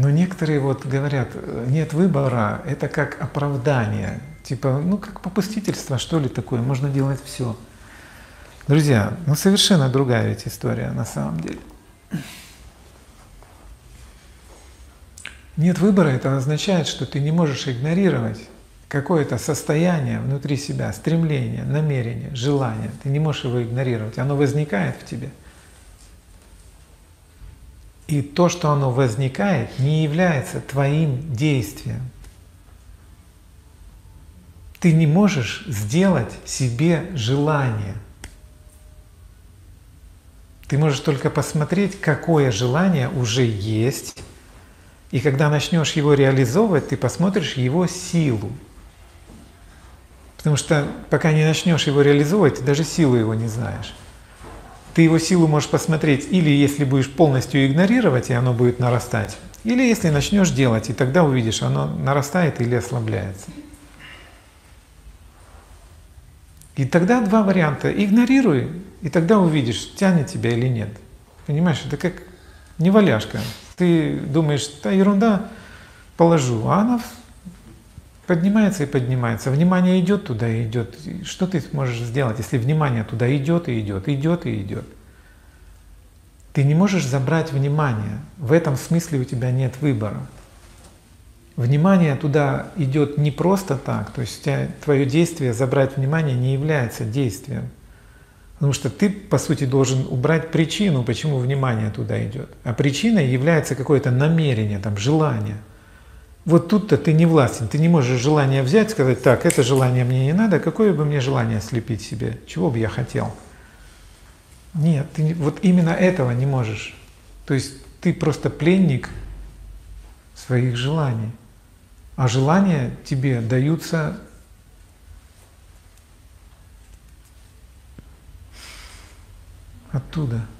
Но некоторые вот говорят, нет выбора, это как оправдание, типа, ну как попустительство, что ли такое, можно делать все. Друзья, ну совершенно другая ведь история на самом деле. Нет выбора, это означает, что ты не можешь игнорировать какое-то состояние внутри себя, стремление, намерение, желание. Ты не можешь его игнорировать, оно возникает в тебе. И то, что оно возникает, не является твоим действием. Ты не можешь сделать себе желание. Ты можешь только посмотреть, какое желание уже есть, и когда начнешь его реализовывать, ты посмотришь его силу. Потому что пока не начнешь его реализовывать, ты даже силу его не знаешь. Ты его силу можешь посмотреть или если будешь полностью игнорировать, и оно будет нарастать, или если начнешь делать, и тогда увидишь, оно нарастает или ослабляется. И тогда два варианта. Игнорируй, и тогда увидишь, тянет тебя или нет. Понимаешь, это как неваляшка. Ты думаешь, да ерунда, положу, а она поднимается и поднимается. Внимание идет туда и идет. Что ты можешь сделать, если внимание туда идет и идет, идет и идет? Ты не можешь забрать внимание. В этом смысле у тебя нет выбора. Внимание туда идет не просто так, то есть твое действие забрать внимание не является действием. Потому что ты, по сути, должен убрать причину, почему внимание туда идет. А причиной является какое-то намерение, там, желание – вот тут-то ты не властен, ты не можешь желание взять, сказать, так, это желание мне не надо, какое бы мне желание слепить себе, чего бы я хотел. Нет, ты вот именно этого не можешь. То есть ты просто пленник своих желаний. А желания тебе даются оттуда –